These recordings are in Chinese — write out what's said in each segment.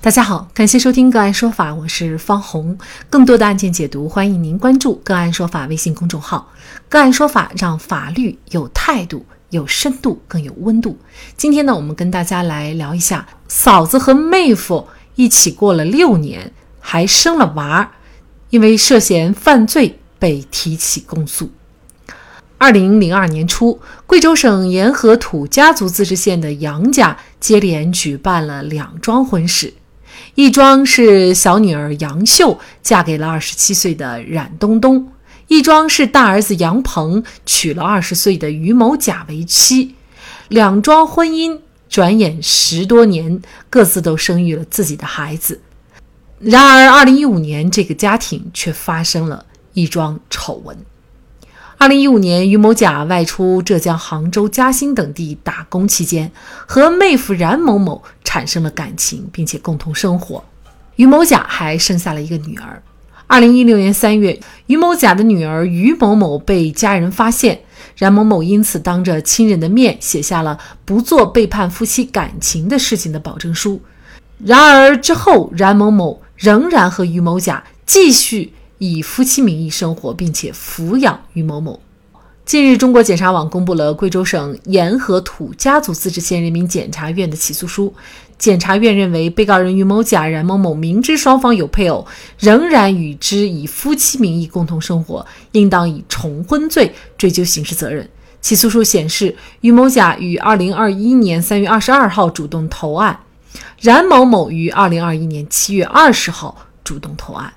大家好，感谢收听个案说法，我是方红。更多的案件解读，欢迎您关注个案说法微信公众号。个案说法让法律有态度、有深度、更有温度。今天呢，我们跟大家来聊一下，嫂子和妹夫一起过了六年，还生了娃，因为涉嫌犯罪被提起公诉。二零零二年初，贵州省沿河土家族自治县的杨家接连举办了两桩婚事。一桩是小女儿杨秀嫁给了二十七岁的冉东东，一桩是大儿子杨鹏娶了二十岁的于某甲为妻。两桩婚姻转眼十多年，各自都生育了自己的孩子。然而，二零一五年，这个家庭却发生了一桩丑闻。二零一五年，于某甲外出浙江杭州、嘉兴等地打工期间，和妹夫冉某某产生了感情，并且共同生活。于某甲还生下了一个女儿。二零一六年三月，于某甲的女儿于某某被家人发现，冉某某因此当着亲人的面写下了不做背叛夫妻感情的事情的保证书。然而之后，冉某某仍然和于某甲继续。以夫妻名义生活，并且抚养于某某。近日，中国检察网公布了贵州省沿河土家族自治县人民检察院的起诉书。检察院认为，被告人于某甲、冉某某明知双方有配偶，仍然与之以夫妻名义共同生活，应当以重婚罪追究刑事责任。起诉书显示，于某甲于二零二一年三月二十二号主动投案，冉某某于二零二一年七月二十号主动投案。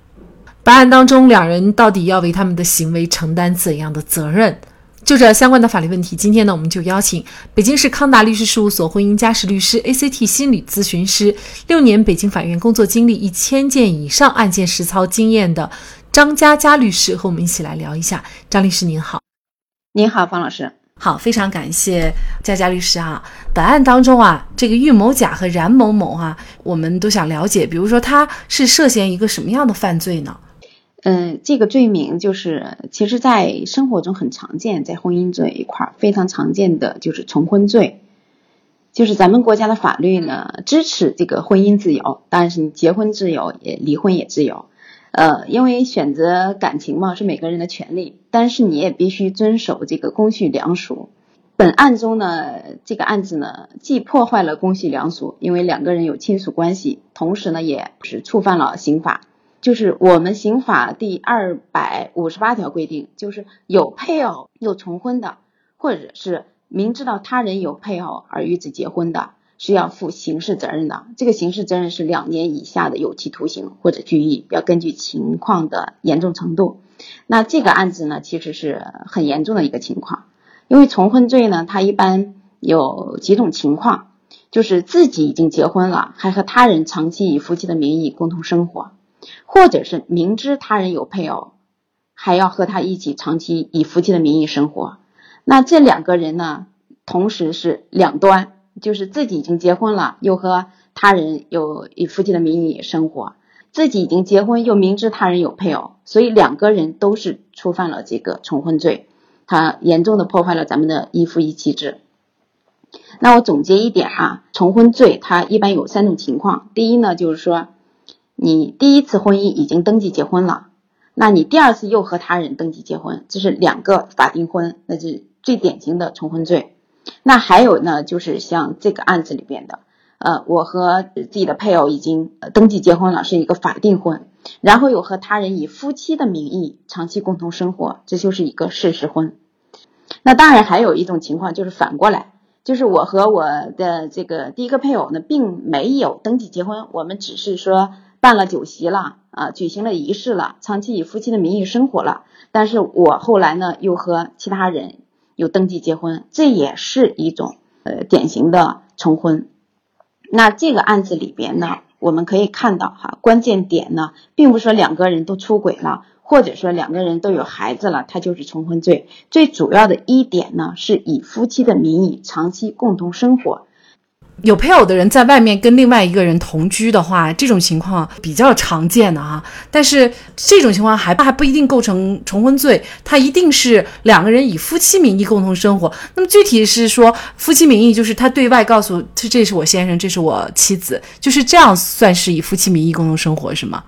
本案当中，两人到底要为他们的行为承担怎样的责任？就这相关的法律问题，今天呢，我们就邀请北京市康达律师事务所婚姻家事律师、ACT 心理咨询师，六年北京法院工作经历，一千件以上案件实操经验的张佳佳律师和我们一起来聊一下。张律师您好，您好，方老师好，非常感谢佳佳律师啊。本案当中啊，这个玉某甲和冉某某啊，我们都想了解，比如说他是涉嫌一个什么样的犯罪呢？嗯，这个罪名就是，其实，在生活中很常见，在婚姻这一块儿非常常见的就是重婚罪。就是咱们国家的法律呢，支持这个婚姻自由，当然是你结婚自由，也离婚也自由。呃，因为选择感情嘛是每个人的权利，但是你也必须遵守这个公序良俗。本案中呢，这个案子呢，既破坏了公序良俗，因为两个人有亲属关系，同时呢，也是触犯了刑法。就是我们刑法第二百五十八条规定，就是有配偶又重婚的，或者是明知道他人有配偶而与之结婚的，是要负刑事责任的。这个刑事责任是两年以下的有期徒刑或者拘役，要根据情况的严重程度。那这个案子呢，其实是很严重的一个情况，因为重婚罪呢，它一般有几种情况，就是自己已经结婚了，还和他人长期以夫妻的名义共同生活。或者是明知他人有配偶，还要和他一起长期以夫妻的名义生活，那这两个人呢，同时是两端，就是自己已经结婚了，又和他人有以夫妻的名义生活，自己已经结婚又明知他人有配偶，所以两个人都是触犯了这个重婚罪，他严重的破坏了咱们的一夫一妻制。那我总结一点啊，重婚罪它一般有三种情况，第一呢就是说。你第一次婚姻已经登记结婚了，那你第二次又和他人登记结婚，这是两个法定婚，那是最典型的重婚罪。那还有呢，就是像这个案子里边的，呃，我和自己的配偶已经登记结婚了，是一个法定婚，然后又和他人以夫妻的名义长期共同生活，这就是一个事实婚。那当然还有一种情况就是反过来，就是我和我的这个第一个配偶呢，并没有登记结婚，我们只是说。办了酒席了啊，举行了仪式了，长期以夫妻的名义生活了。但是我后来呢，又和其他人有登记结婚，这也是一种呃典型的重婚。那这个案子里边呢，我们可以看到哈，关键点呢，并不是说两个人都出轨了，或者说两个人都有孩子了，他就是重婚罪。最主要的一点呢，是以夫妻的名义长期共同生活。有配偶的人在外面跟另外一个人同居的话，这种情况比较常见的哈。但是这种情况还还不一定构成重婚罪，他一定是两个人以夫妻名义共同生活。那么具体是说夫妻名义，就是他对外告诉这这是我先生，这是我妻子，就是这样算是以夫妻名义共同生活是吗？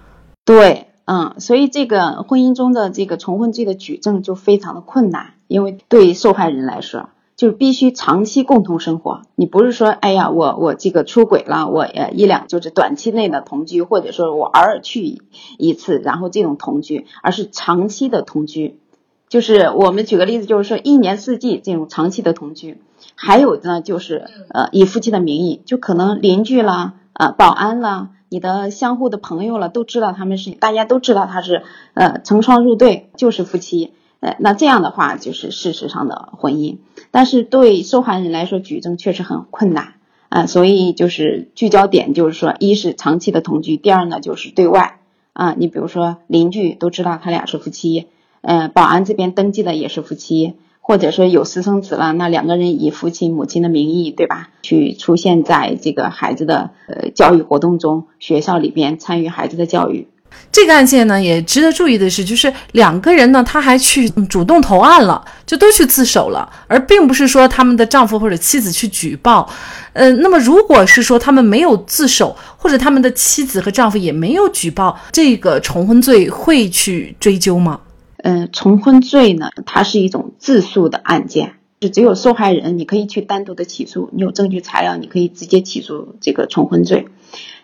对，嗯，所以这个婚姻中的这个重婚罪的举证就非常的困难，因为对受害人来说。就必须长期共同生活，你不是说，哎呀，我我这个出轨了，我呃一两就是短期内的同居，或者说我偶尔去一次，然后这种同居，而是长期的同居。就是我们举个例子，就是说一年四季这种长期的同居。还有呢，就是呃以夫妻的名义，就可能邻居啦，呃保安啦，你的相互的朋友了，都知道他们是，大家都知道他是呃成双入对，就是夫妻。呃，那这样的话就是事实上的婚姻，但是对受害人来说举证确实很困难啊，所以就是聚焦点就是说，一是长期的同居，第二呢就是对外啊，你比如说邻居都知道他俩是夫妻，呃，保安这边登记的也是夫妻，或者说有私生子了，那两个人以父亲母亲的名义，对吧？去出现在这个孩子的呃教育活动中，学校里边参与孩子的教育。这个案件呢，也值得注意的是，就是两个人呢，他还去主动投案了，就都去自首了，而并不是说他们的丈夫或者妻子去举报。呃，那么如果是说他们没有自首，或者他们的妻子和丈夫也没有举报，这个重婚罪会去追究吗？嗯，重婚罪呢，它是一种自诉的案件，就只有受害人你可以去单独的起诉，你有证据材料，你可以直接起诉这个重婚罪。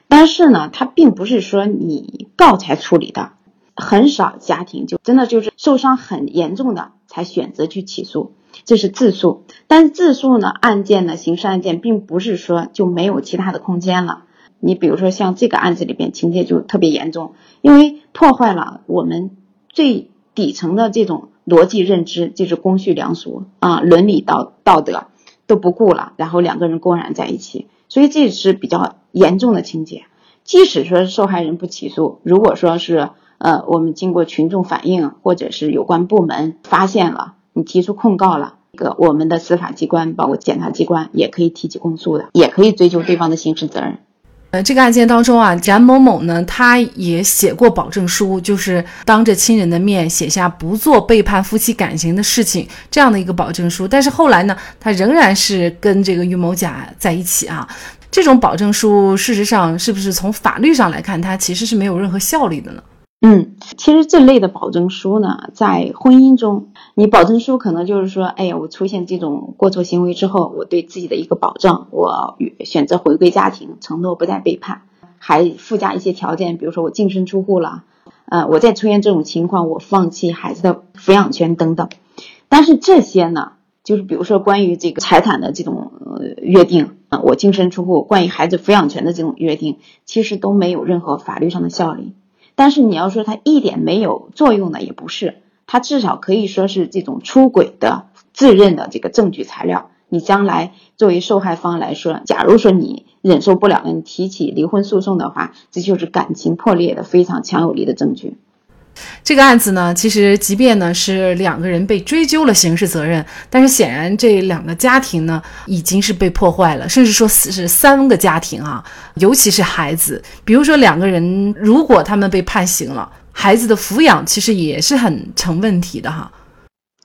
但是呢，它并不是说你告才处理的，很少家庭就真的就是受伤很严重的才选择去起诉，这是自诉。但是自诉呢，案件呢，刑事案件并不是说就没有其他的空间了。你比如说像这个案子里边情节就特别严重，因为破坏了我们最底层的这种逻辑认知，就是公序良俗啊，伦理道道德都不顾了，然后两个人公然在一起。所以这是比较严重的情节，即使说受害人不起诉，如果说是呃我们经过群众反映，或者是有关部门发现了，你提出控告了，个我们的司法机关，包括检察机关也可以提起公诉的，也可以追究对方的刑事责任。呃，这个案件当中啊，冉某某呢，他也写过保证书，就是当着亲人的面写下不做背叛夫妻感情的事情这样的一个保证书。但是后来呢，他仍然是跟这个于某甲在一起啊。这种保证书，事实上是不是从法律上来看，它其实是没有任何效力的呢？嗯，其实这类的保证书呢，在婚姻中，你保证书可能就是说，哎呀，我出现这种过错行为之后，我对自己的一个保证，我选择回归家庭，承诺不再背叛，还附加一些条件，比如说我净身出户了，呃，我再出现这种情况，我放弃孩子的抚养权等等。但是这些呢，就是比如说关于这个财产的这种约定啊，我净身出户，关于孩子抚养权的这种约定，其实都没有任何法律上的效力。但是你要说它一点没有作用呢，也不是，它至少可以说是这种出轨的自认的这个证据材料。你将来作为受害方来说，假如说你忍受不了了，你提起离婚诉讼的话，这就是感情破裂的非常强有力的证据。这个案子呢，其实即便呢是两个人被追究了刑事责任，但是显然这两个家庭呢已经是被破坏了，甚至说是三个家庭啊，尤其是孩子。比如说两个人如果他们被判刑了，孩子的抚养其实也是很成问题的哈。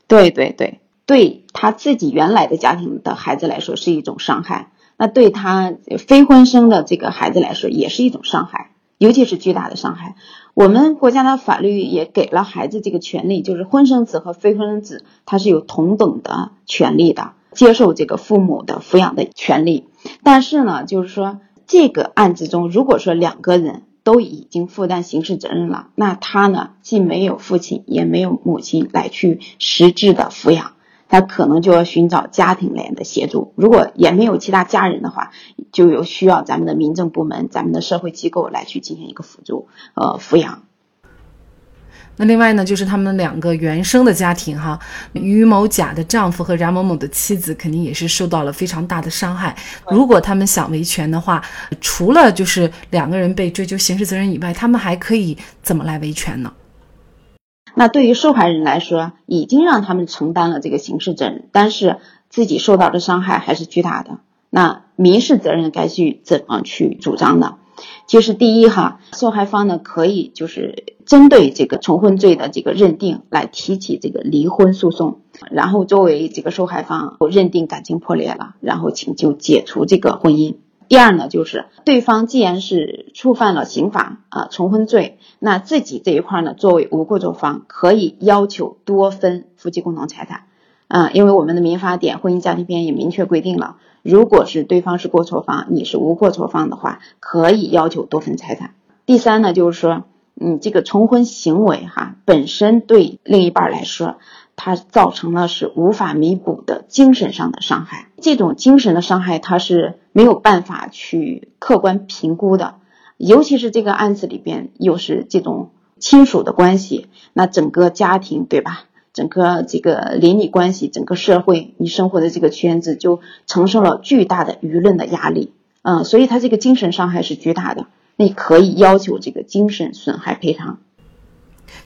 对对对，对他自己原来的家庭的孩子来说是一种伤害，那对他非婚生的这个孩子来说也是一种伤害，尤其是巨大的伤害。我们国家的法律也给了孩子这个权利，就是婚生子和非婚生子，他是有同等的权利的，接受这个父母的抚养的权利。但是呢，就是说这个案子中，如果说两个人都已经负担刑事责任了，那他呢既没有父亲也没有母亲来去实质的抚养。他可能就要寻找家庭类的协助，如果也没有其他家人的话，就有需要咱们的民政部门、咱们的社会机构来去进行一个辅助，呃，抚养。那另外呢，就是他们两个原生的家庭哈，于某甲的丈夫和冉某某的妻子肯定也是受到了非常大的伤害。如果他们想维权的话，除了就是两个人被追究刑事责任以外，他们还可以怎么来维权呢？那对于受害人来说，已经让他们承担了这个刑事责任，但是自己受到的伤害还是巨大的。那民事责任该去怎么去主张呢？就是第一哈，受害方呢可以就是针对这个重婚罪的这个认定来提起这个离婚诉讼，然后作为这个受害方认定感情破裂了，然后请求解除这个婚姻。第二呢，就是对方既然是触犯了刑法啊重婚罪，那自己这一块呢作为无过错方可以要求多分夫妻共同财产，啊，因为我们的民法典婚姻家庭篇也明确规定了。如果是对方是过错方，你是无过错方的话，可以要求多分财产。第三呢，就是说，你这个重婚行为哈本身对另一半来说，它造成了是无法弥补的精神上的伤害。这种精神的伤害，它是没有办法去客观评估的。尤其是这个案子里边又是这种亲属的关系，那整个家庭对吧？整个这个邻里关系，整个社会，你生活的这个圈子就承受了巨大的舆论的压力，嗯，所以他这个精神伤害是巨大的，你可以要求这个精神损害赔偿。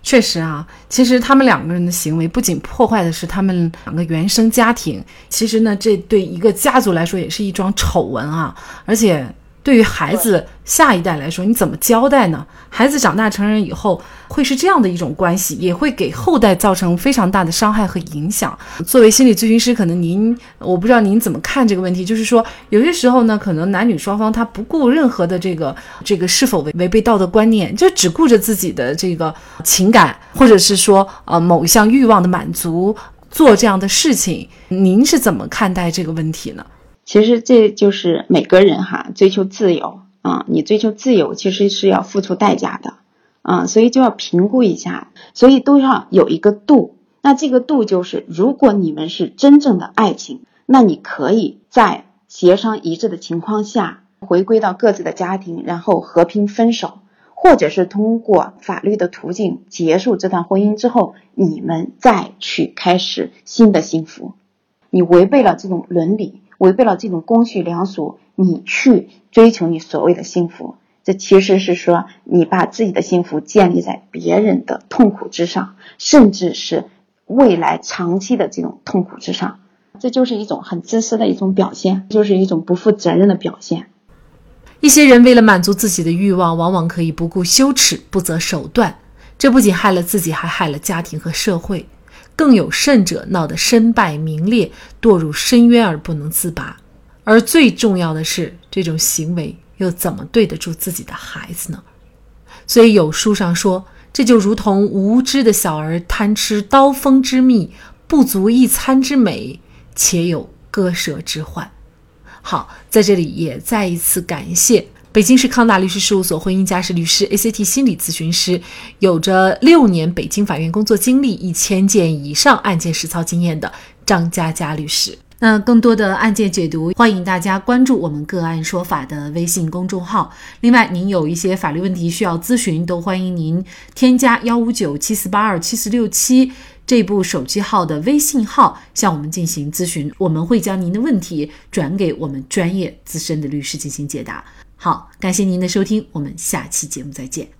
确实啊，其实他们两个人的行为不仅破坏的是他们两个原生家庭，其实呢，这对一个家族来说也是一桩丑闻啊，而且。对于孩子下一代来说，你怎么交代呢？孩子长大成人以后会是这样的一种关系，也会给后代造成非常大的伤害和影响。作为心理咨询师，可能您我不知道您怎么看这个问题。就是说，有些时候呢，可能男女双方他不顾任何的这个这个是否违违背道德观念，就只顾着自己的这个情感，或者是说呃某一项欲望的满足，做这样的事情。您是怎么看待这个问题呢？其实这就是每个人哈追求自由啊，你追求自由其实是要付出代价的啊，所以就要评估一下，所以都要有一个度。那这个度就是，如果你们是真正的爱情，那你可以在协商一致的情况下回归到各自的家庭，然后和平分手，或者是通过法律的途径结束这段婚姻之后，你们再去开始新的幸福。你违背了这种伦理。违背了这种公序良俗，你去追求你所谓的幸福，这其实是说你把自己的幸福建立在别人的痛苦之上，甚至是未来长期的这种痛苦之上，这就是一种很自私的一种表现，就是一种不负责任的表现。一些人为了满足自己的欲望，往往可以不顾羞耻、不择手段，这不仅害了自己，还害了家庭和社会。更有甚者，闹得身败名裂，堕入深渊而不能自拔。而最重要的是，这种行为又怎么对得住自己的孩子呢？所以有书上说，这就如同无知的小儿贪吃刀锋之蜜，不足一餐之美，且有割舌之患。好，在这里也再一次感谢。北京市康达律师事务所婚姻家事律师、ACT 心理咨询师，有着六年北京法院工作经历、一千件以上案件实操经验的张佳佳律师。那更多的案件解读，欢迎大家关注我们“个案说法”的微信公众号。另外，您有一些法律问题需要咨询，都欢迎您添加幺五九七四八二七四六七这部手机号的微信号向我们进行咨询，我们会将您的问题转给我们专业资深的律师进行解答。好，感谢您的收听，我们下期节目再见。